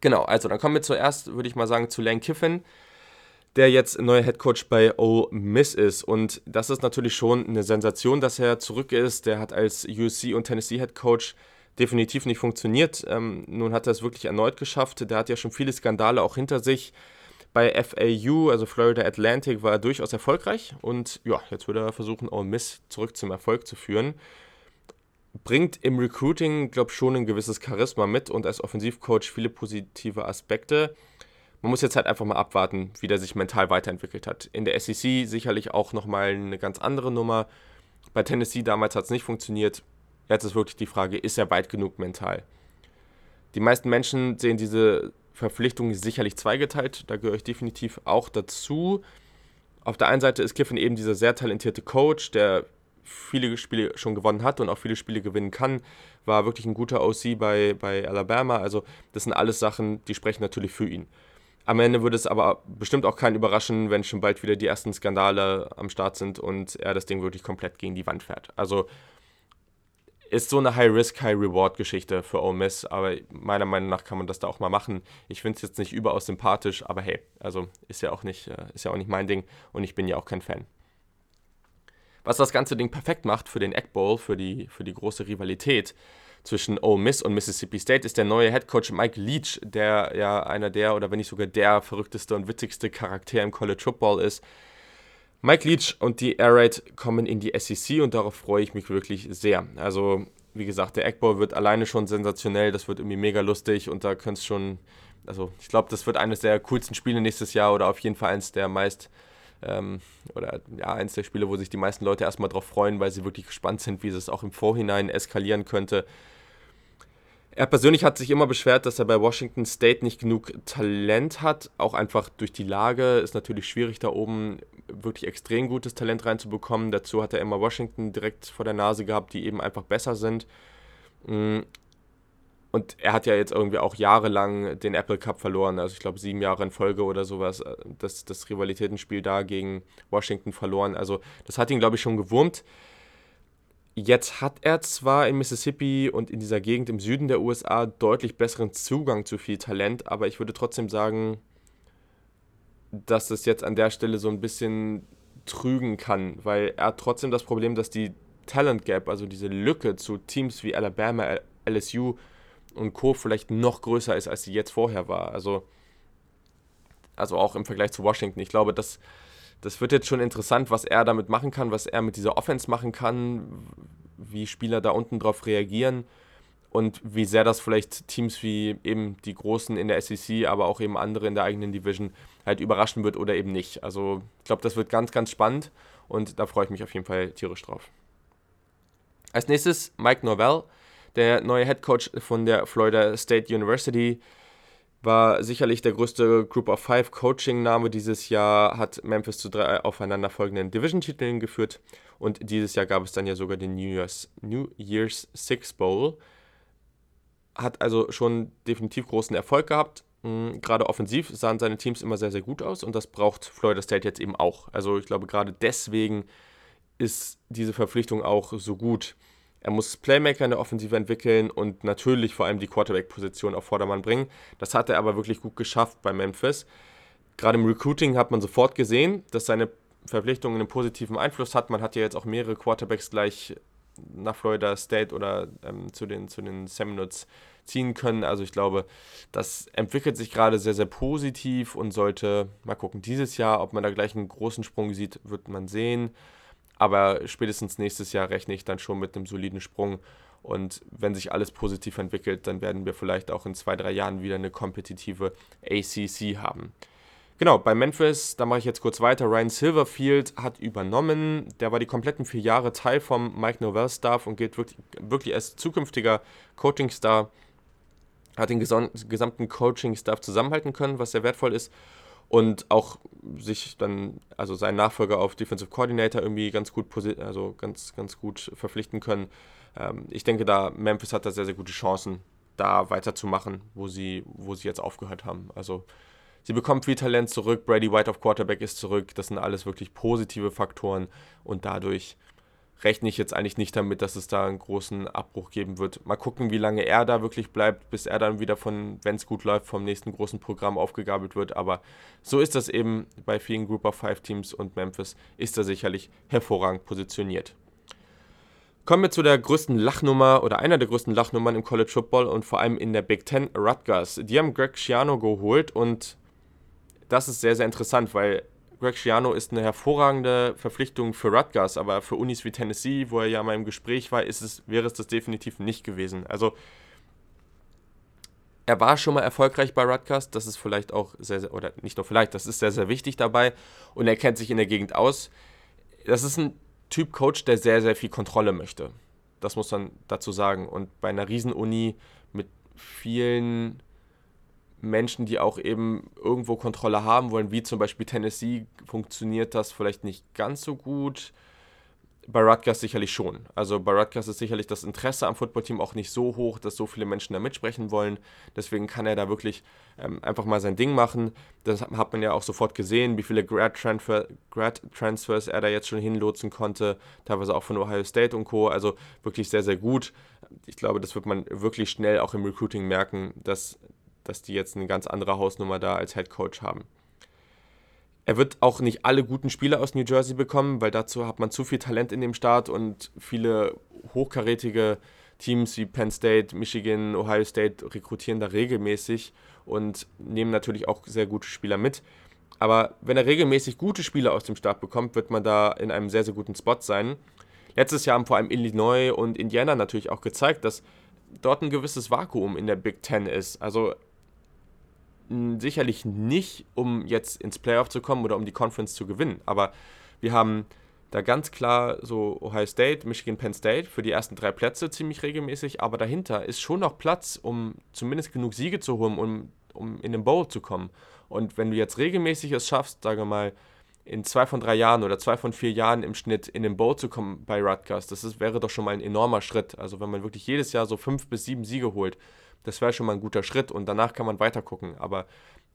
Genau, also dann kommen wir zuerst, würde ich mal sagen, zu Lane Kiffin. der jetzt neuer Headcoach bei Ole Miss ist. Und das ist natürlich schon eine Sensation, dass er zurück ist. Der hat als USC und Tennessee Headcoach definitiv nicht funktioniert. Ähm, nun hat er es wirklich erneut geschafft. Der hat ja schon viele Skandale auch hinter sich. Bei FAU, also Florida Atlantic, war er durchaus erfolgreich und ja, jetzt würde er versuchen, Ole Miss zurück zum Erfolg zu führen. Bringt im Recruiting, glaube ich, schon ein gewisses Charisma mit und als Offensivcoach viele positive Aspekte. Man muss jetzt halt einfach mal abwarten, wie der sich mental weiterentwickelt hat. In der SEC sicherlich auch nochmal eine ganz andere Nummer. Bei Tennessee damals hat es nicht funktioniert. Jetzt ist wirklich die Frage, ist er weit genug mental? Die meisten Menschen sehen diese Verpflichtung sicherlich zweigeteilt. Da gehöre ich definitiv auch dazu. Auf der einen Seite ist Kiffin eben dieser sehr talentierte Coach, der viele Spiele schon gewonnen hat und auch viele Spiele gewinnen kann. War wirklich ein guter OC bei, bei Alabama. Also, das sind alles Sachen, die sprechen natürlich für ihn. Am Ende würde es aber bestimmt auch keinen überraschen, wenn schon bald wieder die ersten Skandale am Start sind und er das Ding wirklich komplett gegen die Wand fährt. Also ist so eine High-Risk, High-Reward-Geschichte für Ole Miss, aber meiner Meinung nach kann man das da auch mal machen. Ich finde es jetzt nicht überaus sympathisch, aber hey, also ist ja auch nicht, äh, ist ja auch nicht mein Ding und ich bin ja auch kein Fan. Was das ganze Ding perfekt macht für den Egg Bowl, für die, für die große Rivalität zwischen Ole Miss und Mississippi State, ist der neue Head Coach Mike Leach, der ja einer der oder wenn nicht sogar der verrückteste und witzigste Charakter im College Football ist. Mike Leach und die Air Raid kommen in die SEC und darauf freue ich mich wirklich sehr. Also, wie gesagt, der Eckball wird alleine schon sensationell, das wird irgendwie mega lustig und da könnte es schon, also ich glaube, das wird eines der coolsten Spiele nächstes Jahr oder auf jeden Fall eines der meist, ähm, oder ja, eines der Spiele, wo sich die meisten Leute erstmal drauf freuen, weil sie wirklich gespannt sind, wie es auch im Vorhinein eskalieren könnte. Er persönlich hat sich immer beschwert, dass er bei Washington State nicht genug Talent hat. Auch einfach durch die Lage ist natürlich schwierig, da oben wirklich extrem gutes Talent reinzubekommen. Dazu hat er immer Washington direkt vor der Nase gehabt, die eben einfach besser sind. Und er hat ja jetzt irgendwie auch jahrelang den Apple Cup verloren. Also ich glaube sieben Jahre in Folge oder sowas. Äh, das, das Rivalitätenspiel da gegen Washington verloren. Also das hat ihn, glaube ich, schon gewurmt. Jetzt hat er zwar in Mississippi und in dieser Gegend im Süden der USA deutlich besseren Zugang zu viel Talent, aber ich würde trotzdem sagen, dass das jetzt an der Stelle so ein bisschen trügen kann, weil er hat trotzdem das Problem, dass die Talent Gap, also diese Lücke zu Teams wie Alabama, LSU und Co. vielleicht noch größer ist, als sie jetzt vorher war. Also, also auch im Vergleich zu Washington. Ich glaube, dass das wird jetzt schon interessant, was er damit machen kann, was er mit dieser Offense machen kann, wie Spieler da unten drauf reagieren und wie sehr das vielleicht Teams wie eben die Großen in der SEC, aber auch eben andere in der eigenen Division halt überraschen wird oder eben nicht. Also ich glaube, das wird ganz, ganz spannend und da freue ich mich auf jeden Fall tierisch drauf. Als nächstes Mike Norvell, der neue Head Coach von der Florida State University war sicherlich der größte Group of Five Coaching-Name dieses Jahr, hat Memphis zu drei aufeinanderfolgenden Division-Titeln geführt und dieses Jahr gab es dann ja sogar den New Year's, New Year's Six Bowl. Hat also schon definitiv großen Erfolg gehabt. Mhm, gerade offensiv sahen seine Teams immer sehr, sehr gut aus und das braucht Florida State jetzt eben auch. Also ich glaube, gerade deswegen ist diese Verpflichtung auch so gut. Er muss Playmaker in der Offensive entwickeln und natürlich vor allem die Quarterback-Position auf Vordermann bringen. Das hat er aber wirklich gut geschafft bei Memphis. Gerade im Recruiting hat man sofort gesehen, dass seine Verpflichtung einen positiven Einfluss hat. Man hat ja jetzt auch mehrere Quarterbacks gleich nach Florida State oder ähm, zu, den, zu den Seminoles ziehen können. Also ich glaube, das entwickelt sich gerade sehr, sehr positiv und sollte mal gucken, dieses Jahr, ob man da gleich einen großen Sprung sieht, wird man sehen. Aber spätestens nächstes Jahr rechne ich dann schon mit einem soliden Sprung. Und wenn sich alles positiv entwickelt, dann werden wir vielleicht auch in zwei, drei Jahren wieder eine kompetitive ACC haben. Genau, bei Memphis, da mache ich jetzt kurz weiter. Ryan Silverfield hat übernommen. Der war die kompletten vier Jahre Teil vom Mike Novell-Staff und gilt wirklich, wirklich als zukünftiger Coaching-Star. Hat den gesamten Coaching-Staff zusammenhalten können, was sehr wertvoll ist und auch sich dann, also seinen Nachfolger auf Defensive Coordinator irgendwie ganz gut, also ganz, ganz gut verpflichten können. Ähm, ich denke, da Memphis hat da sehr, sehr gute Chancen, da weiterzumachen, wo sie, wo sie jetzt aufgehört haben. Also sie bekommen viel Talent zurück, Brady White auf Quarterback ist zurück, das sind alles wirklich positive Faktoren und dadurch rechne ich jetzt eigentlich nicht damit, dass es da einen großen Abbruch geben wird. Mal gucken, wie lange er da wirklich bleibt, bis er dann wieder von, wenn es gut läuft, vom nächsten großen Programm aufgegabelt wird. Aber so ist das eben bei vielen Group of Five Teams und Memphis ist er sicherlich hervorragend positioniert. Kommen wir zu der größten Lachnummer oder einer der größten Lachnummern im College Football und vor allem in der Big Ten, Rutgers. Die haben Greg Schiano geholt und das ist sehr, sehr interessant, weil Greg Schiano ist eine hervorragende Verpflichtung für Rutgers, aber für Unis wie Tennessee, wo er ja mal im Gespräch war, ist es, wäre es das definitiv nicht gewesen. Also er war schon mal erfolgreich bei Rutgers, das ist vielleicht auch sehr, sehr, oder nicht nur vielleicht, das ist sehr, sehr wichtig dabei und er kennt sich in der Gegend aus. Das ist ein Typ Coach, der sehr, sehr viel Kontrolle möchte. Das muss man dazu sagen. Und bei einer Riesenuni mit vielen Menschen, die auch eben irgendwo Kontrolle haben wollen, wie zum Beispiel Tennessee, funktioniert das vielleicht nicht ganz so gut. Bei Rutgers sicherlich schon. Also bei Rutgers ist sicherlich das Interesse am Footballteam auch nicht so hoch, dass so viele Menschen da mitsprechen wollen. Deswegen kann er da wirklich ähm, einfach mal sein Ding machen. Das hat man ja auch sofort gesehen, wie viele Grad-Transfers Grad er da jetzt schon hinlotsen konnte. Teilweise auch von Ohio State und Co. Also wirklich sehr, sehr gut. Ich glaube, das wird man wirklich schnell auch im Recruiting merken, dass dass die jetzt eine ganz andere Hausnummer da als Head Coach haben. Er wird auch nicht alle guten Spieler aus New Jersey bekommen, weil dazu hat man zu viel Talent in dem Staat und viele hochkarätige Teams wie Penn State, Michigan, Ohio State rekrutieren da regelmäßig und nehmen natürlich auch sehr gute Spieler mit. Aber wenn er regelmäßig gute Spieler aus dem Staat bekommt, wird man da in einem sehr, sehr guten Spot sein. Letztes Jahr haben vor allem Illinois und Indiana natürlich auch gezeigt, dass dort ein gewisses Vakuum in der Big Ten ist. Also sicherlich nicht, um jetzt ins Playoff zu kommen oder um die Conference zu gewinnen. Aber wir haben da ganz klar so Ohio State, Michigan, Penn State für die ersten drei Plätze ziemlich regelmäßig. Aber dahinter ist schon noch Platz, um zumindest genug Siege zu holen, um, um in den Bowl zu kommen. Und wenn du jetzt regelmäßig es schaffst, sage mal, in zwei von drei Jahren oder zwei von vier Jahren im Schnitt in den Bowl zu kommen bei Rutgers, das ist, wäre doch schon mal ein enormer Schritt. Also wenn man wirklich jedes Jahr so fünf bis sieben Siege holt, das wäre schon mal ein guter Schritt und danach kann man weiter gucken. Aber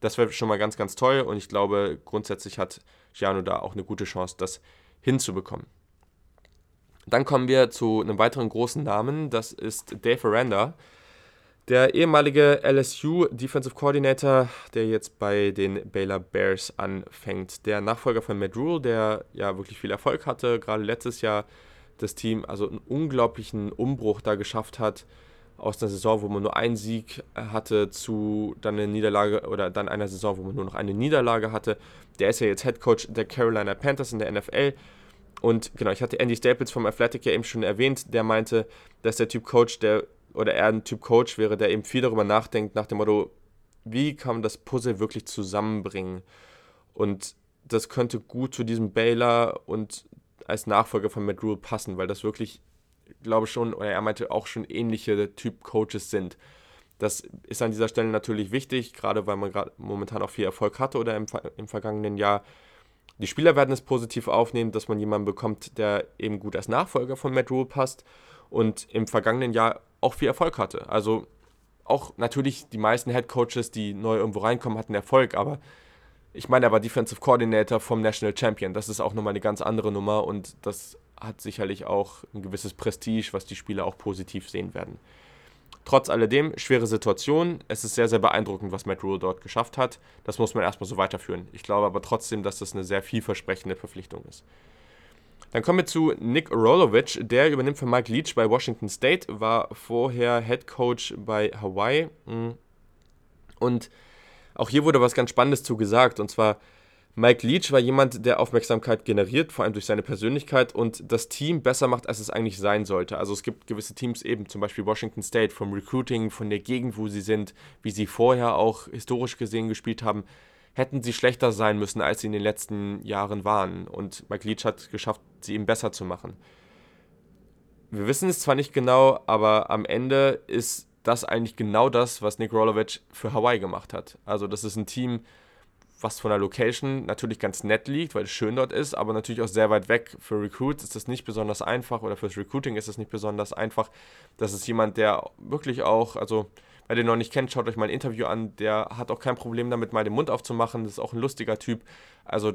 das wäre schon mal ganz, ganz toll und ich glaube, grundsätzlich hat Giano da auch eine gute Chance, das hinzubekommen. Dann kommen wir zu einem weiteren großen Namen, das ist Dave Aranda, der ehemalige LSU Defensive Coordinator, der jetzt bei den Baylor Bears anfängt. Der Nachfolger von Matt Rule, der ja wirklich viel Erfolg hatte, gerade letztes Jahr das Team also einen unglaublichen Umbruch da geschafft hat aus einer Saison, wo man nur einen Sieg äh, hatte, zu dann eine Niederlage oder dann einer Saison, wo man nur noch eine Niederlage hatte. Der ist ja jetzt Head Coach der Carolina Panthers in der NFL. Und genau, ich hatte Andy Staples vom Athletic ja eben schon erwähnt, der meinte, dass der Typ Coach, der oder er ein Typ Coach wäre, der eben viel darüber nachdenkt, nach dem Motto, wie kann man das Puzzle wirklich zusammenbringen? Und das könnte gut zu diesem Baylor und als Nachfolger von Matt passen, weil das wirklich glaube schon, oder er meinte auch schon ähnliche Typ Coaches sind. Das ist an dieser Stelle natürlich wichtig, gerade weil man gerade momentan auch viel Erfolg hatte oder im, im vergangenen Jahr. Die Spieler werden es positiv aufnehmen, dass man jemanden bekommt, der eben gut als Nachfolger von Matt Rule passt und im vergangenen Jahr auch viel Erfolg hatte. Also auch natürlich die meisten Head Coaches, die neu irgendwo reinkommen, hatten Erfolg, aber ich meine, er war Defensive Coordinator vom National Champion. Das ist auch nochmal eine ganz andere Nummer und das hat sicherlich auch ein gewisses Prestige, was die Spieler auch positiv sehen werden. Trotz alledem, schwere Situation. Es ist sehr, sehr beeindruckend, was Matt Rule dort geschafft hat. Das muss man erstmal so weiterführen. Ich glaube aber trotzdem, dass das eine sehr vielversprechende Verpflichtung ist. Dann kommen wir zu Nick Rolovic. Der übernimmt für Mike Leach bei Washington State, war vorher Head Coach bei Hawaii. Und auch hier wurde was ganz Spannendes zu gesagt. Und zwar, Mike Leach war jemand, der Aufmerksamkeit generiert, vor allem durch seine Persönlichkeit und das Team besser macht, als es eigentlich sein sollte. Also es gibt gewisse Teams eben, zum Beispiel Washington State, vom Recruiting, von der Gegend, wo sie sind, wie sie vorher auch historisch gesehen gespielt haben, hätten sie schlechter sein müssen, als sie in den letzten Jahren waren. Und Mike Leach hat geschafft, sie eben besser zu machen. Wir wissen es zwar nicht genau, aber am Ende ist das eigentlich genau das, was Nick Rolovic für Hawaii gemacht hat. Also das ist ein Team, was von der Location natürlich ganz nett liegt, weil es schön dort ist, aber natürlich auch sehr weit weg. Für Recruits ist das nicht besonders einfach oder fürs Recruiting ist das nicht besonders einfach. Das ist jemand, der wirklich auch, also wer den noch nicht kennt, schaut euch mal ein Interview an, der hat auch kein Problem damit, mal den Mund aufzumachen. Das ist auch ein lustiger Typ. Also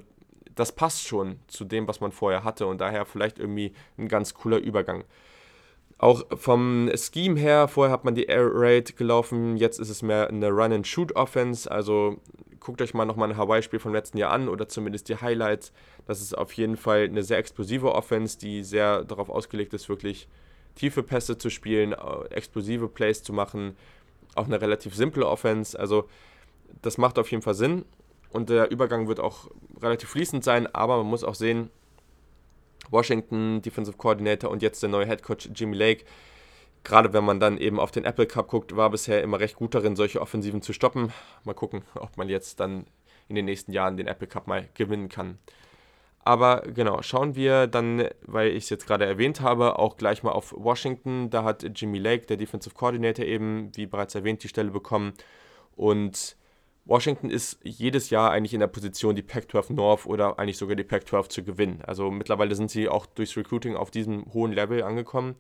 das passt schon zu dem, was man vorher hatte und daher vielleicht irgendwie ein ganz cooler Übergang. Auch vom Scheme her, vorher hat man die Air Raid gelaufen, jetzt ist es mehr eine Run-and-Shoot-Offense. Also guckt euch mal nochmal ein Hawaii-Spiel vom letzten Jahr an oder zumindest die Highlights. Das ist auf jeden Fall eine sehr explosive Offense, die sehr darauf ausgelegt ist, wirklich tiefe Pässe zu spielen, äh, explosive Plays zu machen. Auch eine relativ simple Offense. Also das macht auf jeden Fall Sinn und der Übergang wird auch relativ fließend sein, aber man muss auch sehen, Washington, Defensive Coordinator und jetzt der neue Head Coach Jimmy Lake. Gerade wenn man dann eben auf den Apple Cup guckt, war bisher immer recht gut darin, solche Offensiven zu stoppen. Mal gucken, ob man jetzt dann in den nächsten Jahren den Apple Cup mal gewinnen kann. Aber genau, schauen wir dann, weil ich es jetzt gerade erwähnt habe, auch gleich mal auf Washington. Da hat Jimmy Lake, der Defensive Coordinator, eben, wie bereits erwähnt, die Stelle bekommen. Und Washington ist jedes Jahr eigentlich in der Position, die Pac-12 North oder eigentlich sogar die Pac-12 zu gewinnen. Also mittlerweile sind sie auch durchs Recruiting auf diesem hohen Level angekommen.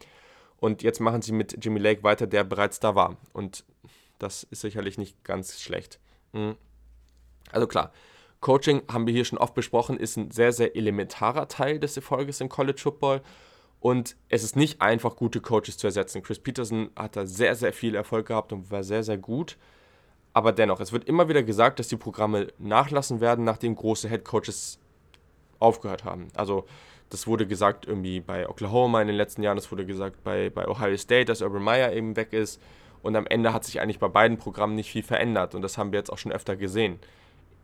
Und jetzt machen sie mit Jimmy Lake weiter, der bereits da war. Und das ist sicherlich nicht ganz schlecht. Hm. Also klar, Coaching haben wir hier schon oft besprochen, ist ein sehr, sehr elementarer Teil des Erfolges im College Football. Und es ist nicht einfach, gute Coaches zu ersetzen. Chris Peterson hat da sehr, sehr viel Erfolg gehabt und war sehr, sehr gut. Aber dennoch, es wird immer wieder gesagt, dass die Programme nachlassen werden, nachdem große Headcoaches aufgehört haben. Also das wurde gesagt irgendwie bei Oklahoma in den letzten Jahren, das wurde gesagt bei, bei Ohio State, dass Urban Meyer eben weg ist. Und am Ende hat sich eigentlich bei beiden Programmen nicht viel verändert. Und das haben wir jetzt auch schon öfter gesehen.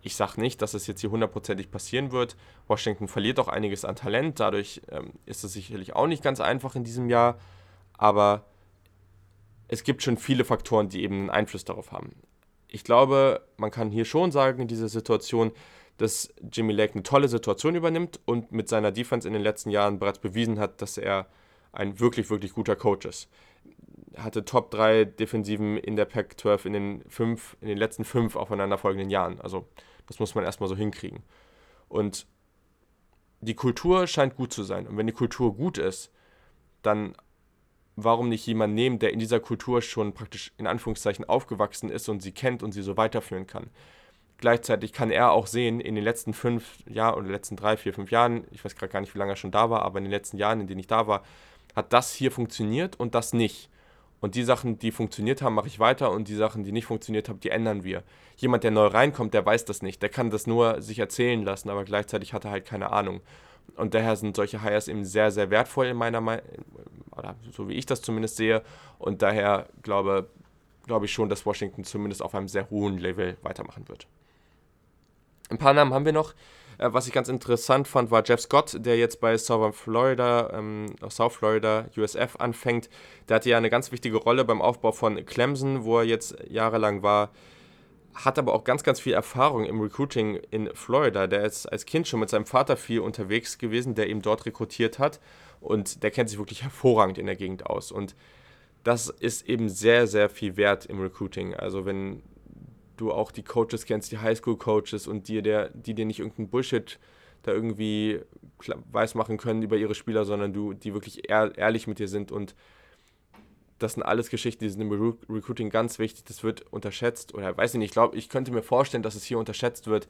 Ich sage nicht, dass es jetzt hier hundertprozentig passieren wird. Washington verliert auch einiges an Talent. Dadurch ähm, ist es sicherlich auch nicht ganz einfach in diesem Jahr. Aber es gibt schon viele Faktoren, die eben einen Einfluss darauf haben ich glaube, man kann hier schon sagen, in dieser Situation, dass Jimmy Lake eine tolle Situation übernimmt und mit seiner Defense in den letzten Jahren bereits bewiesen hat, dass er ein wirklich, wirklich guter Coach ist. Er hatte Top 3 Defensiven in der Pac-12 in den, fünf, in den letzten fünf aufeinanderfolgenden Jahren. Also das muss man erstmal so hinkriegen. Und die Kultur scheint gut zu sein. Und wenn die Kultur gut ist, dann warum nicht jemanden nehmen, der in dieser Kultur schon praktisch in Anführungszeichen aufgewachsen ist und sie kennt und sie so weiterführen kann. Gleichzeitig kann er auch sehen, in den letzten fünf Jahren oder letzten drei, vier, fünf Jahren, ich weiß gerade gar nicht, wie lange er schon da war, aber in den letzten Jahren, in denen ich da war, hat das hier funktioniert und das nicht. Und die Sachen, die funktioniert haben, mache ich weiter und die Sachen, die nicht funktioniert haben, die ändern wir. Jemand, der neu reinkommt, der weiß das nicht. Der kann das nur sich erzählen lassen, aber gleichzeitig hat er halt keine Ahnung. Und daher sind solche Hires eben sehr, sehr wertvoll in meiner Meinung, oder so wie ich das zumindest sehe. Und daher glaube, glaube ich schon, dass Washington zumindest auf einem sehr hohen Level weitermachen wird. Ein paar Namen haben wir noch. Äh, was ich ganz interessant fand, war Jeff Scott, der jetzt bei Southern Florida, ähm, South Florida, USF anfängt. Der hatte ja eine ganz wichtige Rolle beim Aufbau von Clemson, wo er jetzt jahrelang war hat aber auch ganz, ganz viel Erfahrung im Recruiting in Florida. Der ist als Kind schon mit seinem Vater viel unterwegs gewesen, der ihm dort rekrutiert hat. Und der kennt sich wirklich hervorragend in der Gegend aus. Und das ist eben sehr, sehr viel wert im Recruiting. Also wenn du auch die Coaches kennst, die Highschool-Coaches und die, der, die dir nicht irgendeinen Bullshit da irgendwie weismachen können über ihre Spieler, sondern du, die wirklich ehrlich mit dir sind und das sind alles Geschichten, die sind im Recruiting ganz wichtig. Das wird unterschätzt oder weiß ich nicht. Ich glaube, ich könnte mir vorstellen, dass es hier unterschätzt wird,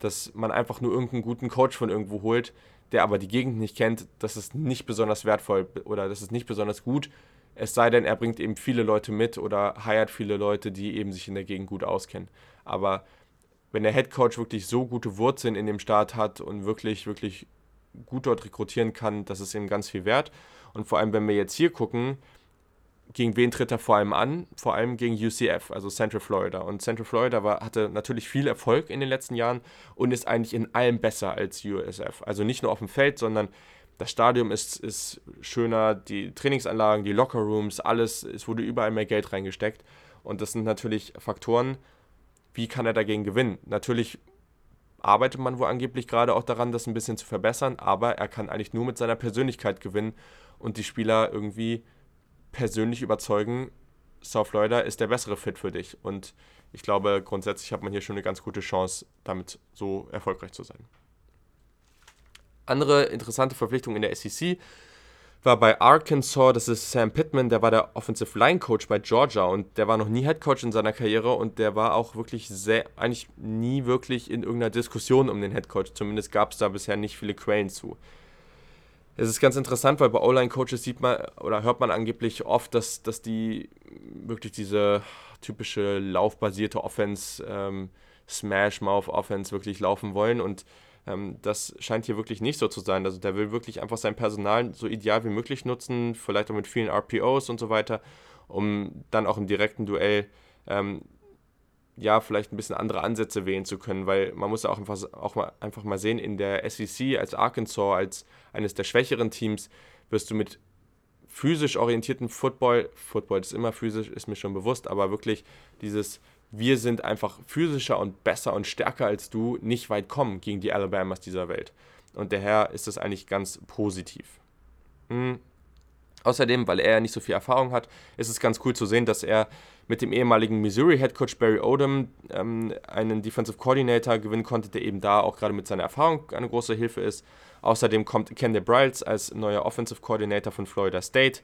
dass man einfach nur irgendeinen guten Coach von irgendwo holt, der aber die Gegend nicht kennt. Das ist nicht besonders wertvoll oder das ist nicht besonders gut. Es sei denn, er bringt eben viele Leute mit oder heiert viele Leute, die eben sich in der Gegend gut auskennen. Aber wenn der Head Coach wirklich so gute Wurzeln in dem Staat hat und wirklich, wirklich gut dort rekrutieren kann, das ist ihm ganz viel wert. Und vor allem, wenn wir jetzt hier gucken, gegen wen tritt er vor allem an? Vor allem gegen UCF, also Central Florida. Und Central Florida war, hatte natürlich viel Erfolg in den letzten Jahren und ist eigentlich in allem besser als USF. Also nicht nur auf dem Feld, sondern das Stadion ist, ist schöner, die Trainingsanlagen, die Lockerrooms, alles, es wurde überall mehr Geld reingesteckt. Und das sind natürlich Faktoren, wie kann er dagegen gewinnen? Natürlich arbeitet man wohl angeblich gerade auch daran, das ein bisschen zu verbessern, aber er kann eigentlich nur mit seiner Persönlichkeit gewinnen und die Spieler irgendwie persönlich überzeugen, South Florida ist der bessere Fit für dich. Und ich glaube, grundsätzlich hat man hier schon eine ganz gute Chance, damit so erfolgreich zu sein. Andere interessante Verpflichtung in der SEC war bei Arkansas, das ist Sam Pittman, der war der Offensive Line Coach bei Georgia und der war noch nie Head Coach in seiner Karriere und der war auch wirklich sehr, eigentlich nie wirklich in irgendeiner Diskussion um den Head Coach. Zumindest gab es da bisher nicht viele Quellen zu. Es ist ganz interessant, weil bei O-Line-Coaches sieht man oder hört man angeblich oft, dass, dass die wirklich diese typische laufbasierte Offense, ähm, Smash-Mouth-Offense wirklich laufen wollen und ähm, das scheint hier wirklich nicht so zu sein. Also der will wirklich einfach sein Personal so ideal wie möglich nutzen, vielleicht auch mit vielen RPOs und so weiter, um dann auch im direkten Duell ähm, ja, vielleicht ein bisschen andere Ansätze wählen zu können, weil man muss ja auch einfach, auch mal, einfach mal sehen, in der SEC als Arkansas, als eines der schwächeren Teams, wirst du mit physisch orientierten Football, Football ist immer physisch, ist mir schon bewusst, aber wirklich dieses wir sind einfach physischer und besser und stärker als du nicht weit kommen gegen die Alabamas dieser Welt. Und daher ist das eigentlich ganz positiv. Mhm. Außerdem, weil er ja nicht so viel Erfahrung hat, ist es ganz cool zu sehen, dass er mit dem ehemaligen Missouri Head Coach Barry Odom ähm, einen Defensive Coordinator gewinnen konnte, der eben da auch gerade mit seiner Erfahrung eine große Hilfe ist. Außerdem kommt Kendall Bryles als neuer Offensive Coordinator von Florida State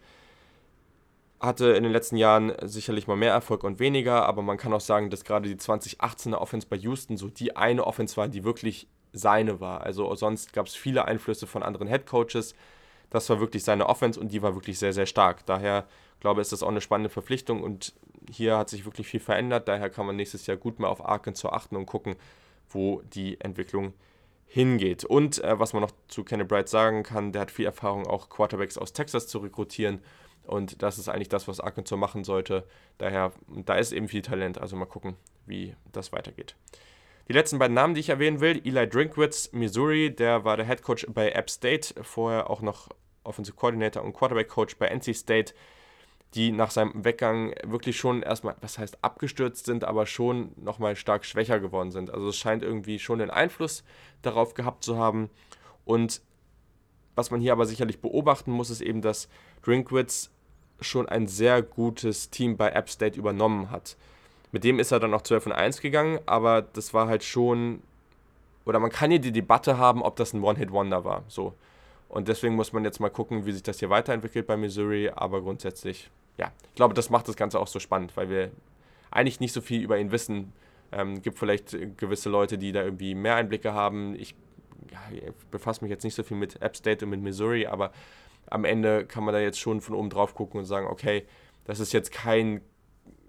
hatte in den letzten Jahren sicherlich mal mehr Erfolg und weniger, aber man kann auch sagen, dass gerade die 2018er Offense bei Houston so die eine Offense war, die wirklich seine war. Also sonst gab es viele Einflüsse von anderen Head Coaches. Das war wirklich seine Offense und die war wirklich sehr, sehr stark. Daher glaube ist das auch eine spannende Verpflichtung und hier hat sich wirklich viel verändert. Daher kann man nächstes Jahr gut mal auf Arkansas achten und gucken, wo die Entwicklung hingeht. Und äh, was man noch zu Kenny Bright sagen kann, der hat viel Erfahrung, auch Quarterbacks aus Texas zu rekrutieren. Und das ist eigentlich das, was Arkansas machen sollte. Daher, da ist eben viel Talent. Also mal gucken, wie das weitergeht. Die letzten beiden Namen, die ich erwähnen will, Eli Drinkwitz, Missouri, der war der Head Coach bei App State, vorher auch noch Offensive Coordinator und Quarterback Coach bei NC State, die nach seinem Weggang wirklich schon erstmal, was heißt abgestürzt sind, aber schon nochmal stark schwächer geworden sind. Also es scheint irgendwie schon einen Einfluss darauf gehabt zu haben. Und was man hier aber sicherlich beobachten muss, ist eben, dass Drinkwitz schon ein sehr gutes Team bei App State übernommen hat. Mit dem ist er dann auch 12 und 1 gegangen, aber das war halt schon, oder man kann hier die Debatte haben, ob das ein One-Hit-Wonder war. So. Und deswegen muss man jetzt mal gucken, wie sich das hier weiterentwickelt bei Missouri, aber grundsätzlich, ja, ich glaube, das macht das Ganze auch so spannend, weil wir eigentlich nicht so viel über ihn wissen. Ähm, gibt vielleicht gewisse Leute, die da irgendwie mehr Einblicke haben. Ich, ja, ich befasse mich jetzt nicht so viel mit App State und mit Missouri, aber am Ende kann man da jetzt schon von oben drauf gucken und sagen, okay, das ist jetzt kein,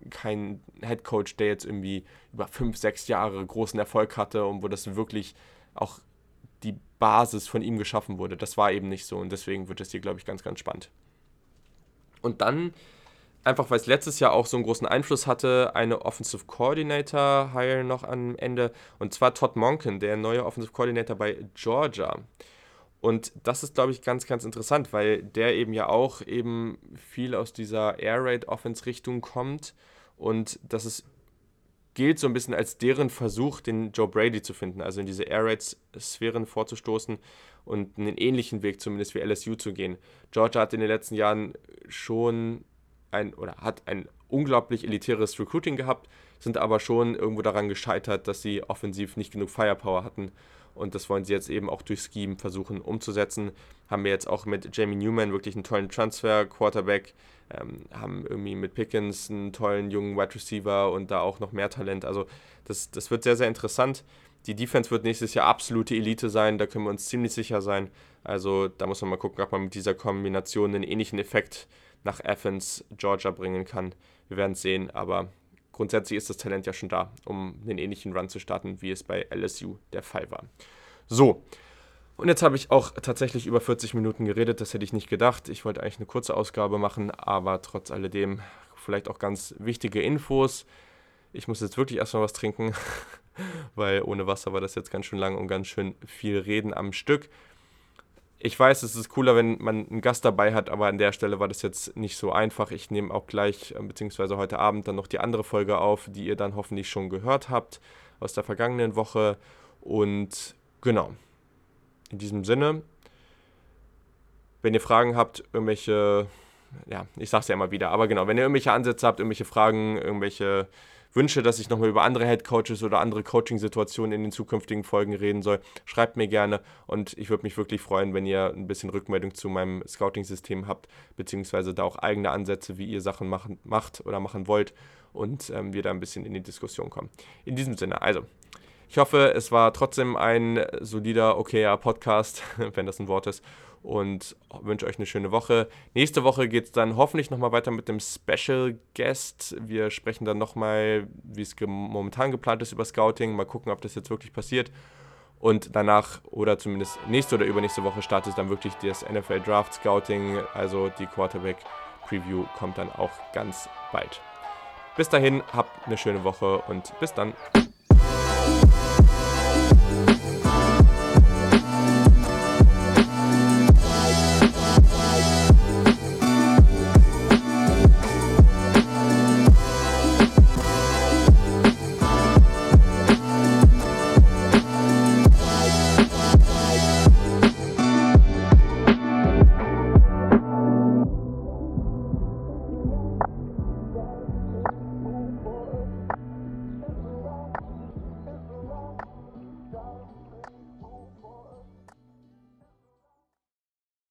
kein Head Coach, der jetzt irgendwie über fünf, sechs Jahre großen Erfolg hatte und wo das wirklich auch Basis von ihm geschaffen wurde. Das war eben nicht so und deswegen wird es hier, glaube ich, ganz, ganz spannend. Und dann, einfach weil es letztes Jahr auch so einen großen Einfluss hatte, eine Offensive Coordinator Hire noch am Ende und zwar Todd Monken, der neue Offensive Coordinator bei Georgia. Und das ist, glaube ich, ganz, ganz interessant, weil der eben ja auch eben viel aus dieser Air Raid Offense Richtung kommt und das ist gilt so ein bisschen als deren Versuch, den Joe Brady zu finden, also in diese Air Raid Sphären vorzustoßen und einen ähnlichen Weg zumindest wie LSU zu gehen. Georgia hat in den letzten Jahren schon ein oder hat ein unglaublich elitäres Recruiting gehabt, sind aber schon irgendwo daran gescheitert, dass sie offensiv nicht genug Firepower hatten und das wollen sie jetzt eben auch durch Scheme versuchen umzusetzen. Haben wir jetzt auch mit Jamie Newman wirklich einen tollen Transfer-Quarterback, ähm, haben irgendwie mit Pickens einen tollen jungen Wide Receiver und da auch noch mehr Talent. Also das, das wird sehr, sehr interessant. Die Defense wird nächstes Jahr absolute Elite sein, da können wir uns ziemlich sicher sein. Also da muss man mal gucken, ob man mit dieser Kombination einen ähnlichen Effekt nach Athens, Georgia bringen kann. Wir werden es sehen, aber grundsätzlich ist das Talent ja schon da, um einen ähnlichen Run zu starten, wie es bei LSU der Fall war. So, und jetzt habe ich auch tatsächlich über 40 Minuten geredet, das hätte ich nicht gedacht. Ich wollte eigentlich eine kurze Ausgabe machen, aber trotz alledem vielleicht auch ganz wichtige Infos. Ich muss jetzt wirklich erstmal was trinken, weil ohne Wasser war das jetzt ganz schön lang und ganz schön viel Reden am Stück ich weiß, es ist cooler, wenn man einen Gast dabei hat, aber an der Stelle war das jetzt nicht so einfach. Ich nehme auch gleich, äh, beziehungsweise heute Abend dann noch die andere Folge auf, die ihr dann hoffentlich schon gehört habt aus der vergangenen Woche. Und genau, in diesem Sinne, wenn ihr Fragen habt, irgendwelche, ja, ich sag's ja immer wieder, aber genau, wenn ihr irgendwelche Ansätze habt, irgendwelche Fragen, irgendwelche wünsche, dass ich nochmal über andere Head Coaches oder andere Coaching-Situationen in den zukünftigen Folgen reden soll, schreibt mir gerne und ich würde mich wirklich freuen, wenn ihr ein bisschen Rückmeldung zu meinem Scouting-System habt, beziehungsweise da auch eigene Ansätze, wie ihr Sachen machen, macht oder machen wollt und ähm, wir da ein bisschen in die Diskussion kommen. In diesem Sinne, also, ich hoffe, es war trotzdem ein solider, okayer Podcast, wenn das ein Wort ist und wünsche euch eine schöne Woche. Nächste Woche geht es dann hoffentlich nochmal weiter mit dem Special Guest. Wir sprechen dann nochmal, wie es momentan geplant ist über Scouting. Mal gucken, ob das jetzt wirklich passiert. Und danach oder zumindest nächste oder übernächste Woche startet dann wirklich das NFL Draft Scouting. Also die Quarterback Preview kommt dann auch ganz bald. Bis dahin, habt eine schöne Woche und bis dann.